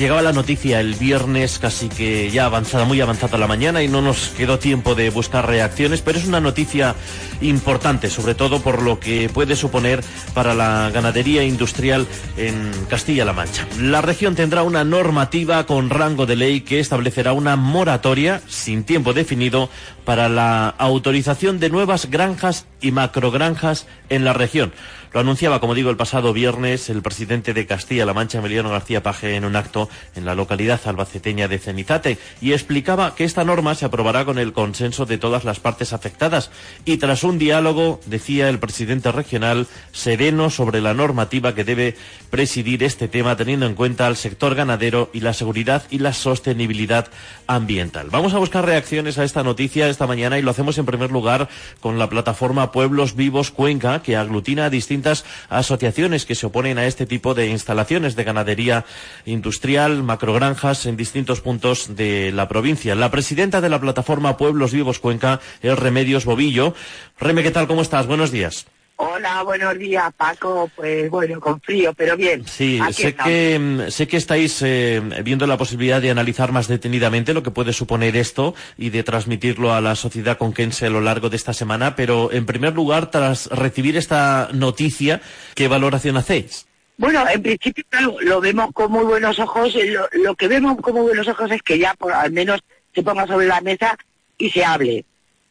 Llegaba la noticia el viernes casi que ya avanzada, muy avanzada la mañana y no nos quedó tiempo de buscar reacciones, pero es una noticia importante, sobre todo por lo que puede suponer para la ganadería industrial en Castilla-La Mancha. La región tendrá una normativa con rango de ley que establecerá una moratoria sin tiempo definido para la autorización de nuevas granjas y macrogranjas en la región. Lo anunciaba, como digo, el pasado viernes el presidente de Castilla-La Mancha, Emiliano García Paje, en un acto en la localidad albaceteña de Cenizate y explicaba que esta norma se aprobará con el consenso de todas las partes afectadas y tras un diálogo, decía el presidente regional, sereno sobre la normativa que debe presidir este tema teniendo en cuenta al sector ganadero y la seguridad y la sostenibilidad ambiental. Vamos a buscar reacciones a esta noticia esta mañana y lo hacemos en primer lugar con la plataforma Pueblos Vivos Cuenca que aglutina a distintos asociaciones que se oponen a este tipo de instalaciones de ganadería industrial, macrogranjas en distintos puntos de la provincia. La presidenta de la plataforma Pueblos Vivos Cuenca es Remedios Bobillo. Reme, ¿qué tal? ¿Cómo estás? Buenos días. Hola, buenos días, Paco. Pues bueno, con frío, pero bien. Sí, sé que, mm, sé que estáis eh, viendo la posibilidad de analizar más detenidamente lo que puede suponer esto y de transmitirlo a la sociedad conquense a lo largo de esta semana, pero en primer lugar, tras recibir esta noticia, ¿qué valoración hacéis? Bueno, en principio lo vemos con muy buenos ojos. Lo, lo, que vemos con muy buenos ojos es que ya por al menos se ponga sobre la mesa y se hable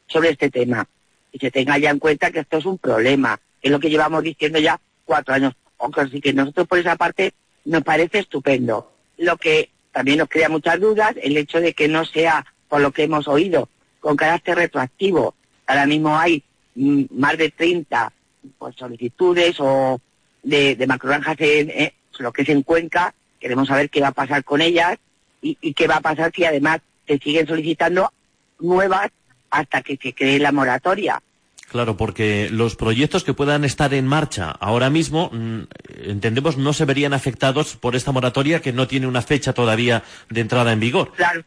sobre este tema y se tenga ya en cuenta que esto es un problema, es lo que llevamos diciendo ya cuatro años. Así que nosotros por esa parte nos parece estupendo. Lo que también nos crea muchas dudas, el hecho de que no sea, por lo que hemos oído, con carácter retroactivo. Ahora mismo hay mm, más de 30 pues, solicitudes o de, de macrogranjas en lo que es en Cuenca. Queremos saber qué va a pasar con ellas y qué va a pasar si además se siguen solicitando nuevas hasta que se cree la moratoria. Claro, porque los proyectos que puedan estar en marcha ahora mismo, mm, entendemos, no se verían afectados por esta moratoria que no tiene una fecha todavía de entrada en vigor. Claro,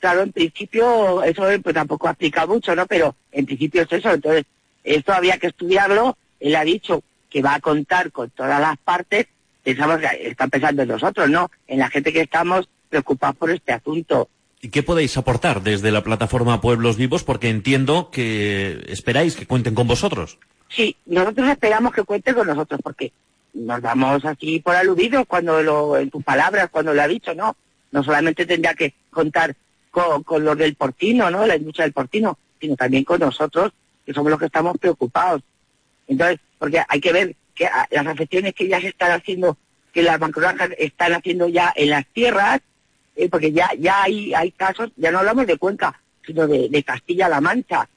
claro, en principio eso pues, tampoco aplica mucho, ¿no? Pero en principio es eso. Entonces, esto había que estudiarlo. Él ha dicho que va a contar con todas las partes. Pensamos que está pensando en nosotros, ¿no? En la gente que estamos preocupados por este asunto. ¿Y qué podéis aportar desde la plataforma Pueblos Vivos? Porque entiendo que esperáis que cuenten con vosotros. Sí, nosotros esperamos que cuenten con nosotros porque nos damos así por aludidos cuando lo, en tus palabras, cuando lo ha dicho, ¿no? No solamente tendría que contar con, con los del portino, ¿no? La industria del portino, sino también con nosotros, que somos los que estamos preocupados. Entonces, porque hay que ver que las afecciones que ya se están haciendo, que las macrogranjas están haciendo ya en las tierras, eh, porque ya ya hay, hay casos, ya no hablamos de Cuenca, sino de, Castilla-La Mancha.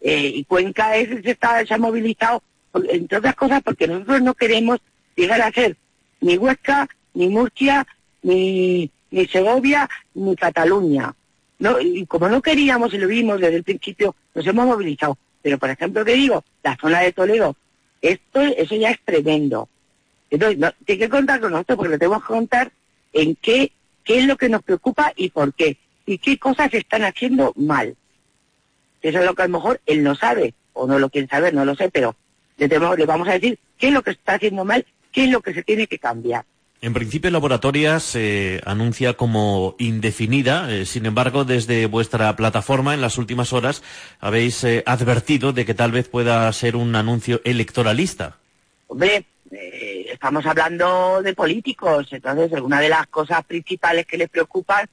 Eh, y Cuenca es, se, está, se ha movilizado, entre otras cosas, porque nosotros no queremos llegar a ser ni Huesca, ni Murcia, ni, ni Segovia, ni Cataluña. No, y como no queríamos y lo vimos desde el principio, nos hemos movilizado. Pero, por ejemplo, que digo, la zona de Toledo, esto, eso ya es tremendo. Entonces, no, tiene que contar con nosotros porque le tenemos que contar en qué qué es lo que nos preocupa y por qué, y qué cosas están haciendo mal. Eso es lo que a lo mejor él no sabe, o no lo quiere saber, no lo sé, pero le, le vamos a decir qué es lo que está haciendo mal, qué es lo que se tiene que cambiar. En principio, Laboratoria se anuncia como indefinida. Eh, sin embargo, desde vuestra plataforma, en las últimas horas, habéis eh, advertido de que tal vez pueda ser un anuncio electoralista. Hombre, estamos hablando de políticos, entonces una de las cosas principales que les preocupan,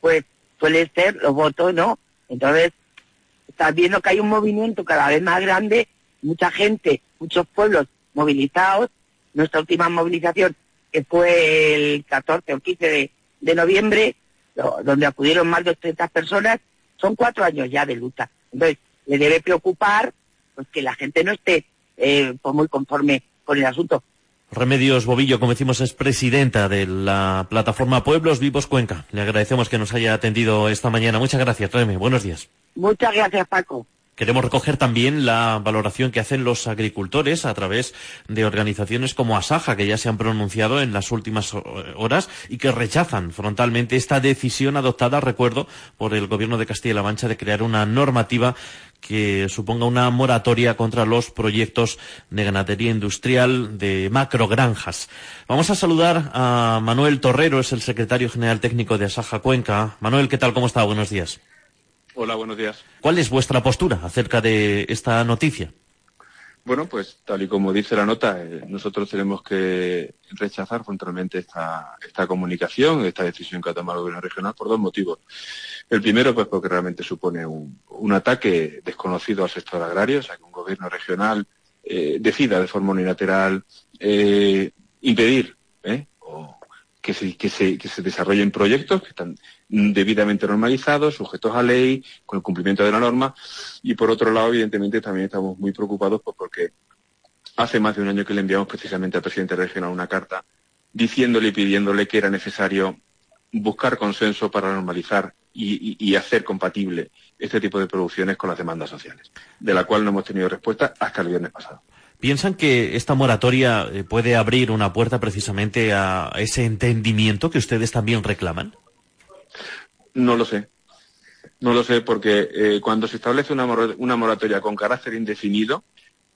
pues suele ser los votos, ¿no? Entonces, estás viendo que hay un movimiento cada vez más grande, mucha gente, muchos pueblos movilizados. Nuestra última movilización, que fue el 14 o 15 de, noviembre, donde acudieron más de 30 personas, son cuatro años ya de lucha. Entonces, le debe preocupar pues, que la gente no esté eh, pues, muy conforme con el asunto. Remedios Bobillo, como decimos, es presidenta de la plataforma Pueblos Vivos Cuenca. Le agradecemos que nos haya atendido esta mañana. Muchas gracias, Reme. Buenos días. Muchas gracias, Paco. Queremos recoger también la valoración que hacen los agricultores a través de organizaciones como Asaja, que ya se han pronunciado en las últimas horas y que rechazan frontalmente esta decisión adoptada, recuerdo, por el Gobierno de Castilla-La Mancha de crear una normativa que suponga una moratoria contra los proyectos de ganadería industrial de macrogranjas. Vamos a saludar a Manuel Torrero, es el secretario general técnico de Asaja Cuenca. Manuel, ¿qué tal? ¿Cómo está? Buenos días. Hola, buenos días. ¿Cuál es vuestra postura acerca de esta noticia? Bueno, pues tal y como dice la nota, eh, nosotros tenemos que rechazar frontalmente esta, esta comunicación, esta decisión que ha tomado el gobierno regional por dos motivos. El primero, pues porque realmente supone un, un ataque desconocido al sector agrario, o sea, que un gobierno regional eh, decida de forma unilateral eh, impedir ¿eh? Que se, que, se, que se desarrollen proyectos que están debidamente normalizados, sujetos a ley, con el cumplimiento de la norma. Y por otro lado, evidentemente, también estamos muy preocupados pues, porque hace más de un año que le enviamos precisamente al presidente regional una carta diciéndole y pidiéndole que era necesario buscar consenso para normalizar y, y, y, hacer compatible este tipo de producciones con las demandas sociales, de la cual no hemos tenido respuesta hasta el viernes pasado. ¿Piensan que esta moratoria eh, puede abrir una puerta precisamente a ese entendimiento que ustedes también reclaman? No lo sé. No lo sé porque eh, cuando se establece una, mor una, moratoria con carácter indefinido,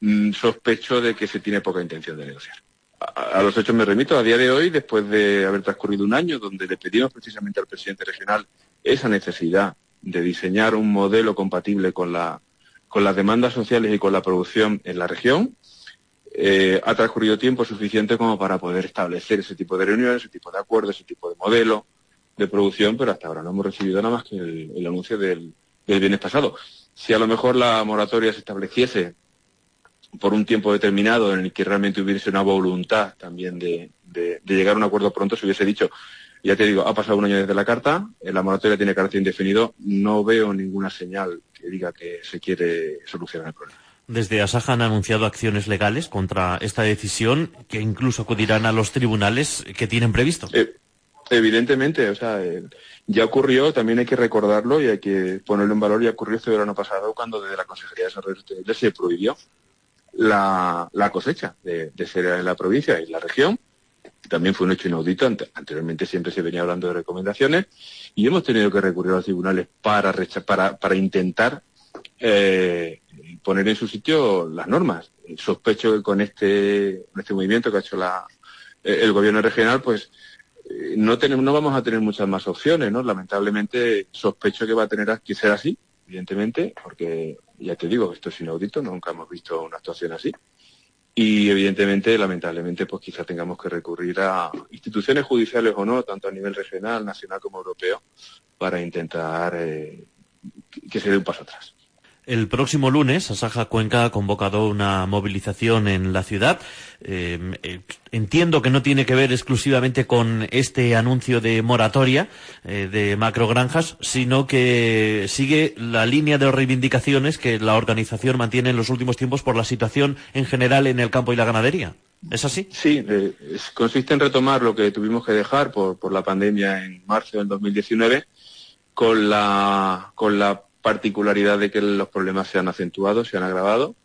mmm, sospecho de que se tiene poca intención de negociar. A, a, los hechos me remito. A día de hoy, después de haber transcurrido un año donde le pedimos precisamente al presidente regional esa necesidad de diseñar un modelo compatible con, la, con las demandas sociales y con la producción en la región, eh, ha transcurrido tiempo suficiente como para poder establecer ese tipo de reuniones, ese tipo de acuerdos, ese tipo de modelo de producción, pero hasta ahora no hemos recibido nada más que el, anuncio del, del viernes pasado. Si a lo mejor la moratoria se estableciese por un tiempo determinado en el que realmente hubiese una voluntad también de, de, de llegar a un acuerdo pronto, se hubiese dicho, ya te digo, ha pasado un año desde la carta, la moratoria tiene carácter indefinido, no veo ninguna señal que diga que se quiere solucionar el problema. Desde Asaja han anunciado acciones legales contra esta decisión que incluso acudirán a los tribunales que tienen previsto. Eh, evidentemente, o sea, eh, ya ocurrió, también hay que recordarlo y hay que ponerlo en valor, ya ocurrió este verano pasado cuando desde la Consejería de Desarrollo Sostenible se prohibió la, cosecha de, de, en la provincia y en la región. También fue un hecho inaudito, anteriormente siempre se venía hablando de recomendaciones y hemos tenido que recurrir a los tribunales para, para, para intentar eh, poner en su sitio las normas. Sospecho que con este, este movimiento que ha hecho eh, el gobierno regional, pues eh, no, tenemos, no vamos a tener muchas más opciones, ¿no? Lamentablemente sospecho que va a tener que ser así, evidentemente, porque ya te digo, esto es inaudito, nunca hemos visto una actuación así. Y evidentemente, lamentablemente, pues quizá tengamos que recurrir a instituciones judiciales o no, tanto a nivel regional, nacional como europeo, para intentar que se dé un paso atrás. El próximo lunes, Asaja Cuenca ha convocado una movilización en la ciudad. Eh, entiendo que no tiene que ver exclusivamente con este anuncio de moratoria eh, de macrogranjas, sino que sigue la línea de reivindicaciones que la organización mantiene en los últimos tiempos por la situación en general en el campo y la ganadería. ¿Es así? Sí, consiste en retomar lo que tuvimos que dejar por, por la pandemia en marzo del 2019 con la, con la particularidad de que los problemas se han acentuado, se han agravado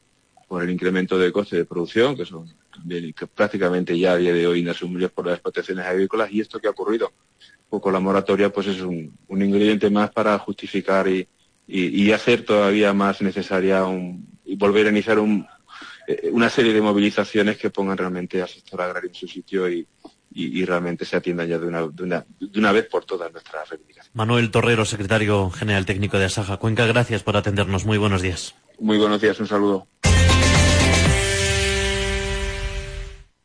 por el incremento de costes de producción, que son también que prácticamente ya a día de hoy inasumibles por las explotaciones agrícolas, y esto que ha ocurrido pues con la moratoria pues es un, un ingrediente más para justificar y, y, y, hacer todavía más necesaria un, y volver a iniciar un, eh, una serie de movilizaciones que pongan realmente al sector agrario en su sitio y, y, y, realmente se atiendan ya de una, de una, de una vez por todas nuestras reivindicaciones. Manuel Torrero, secretario general técnico de Asaja Cuenca, gracias por atendernos. Muy buenos días. Muy buenos días, un saludo.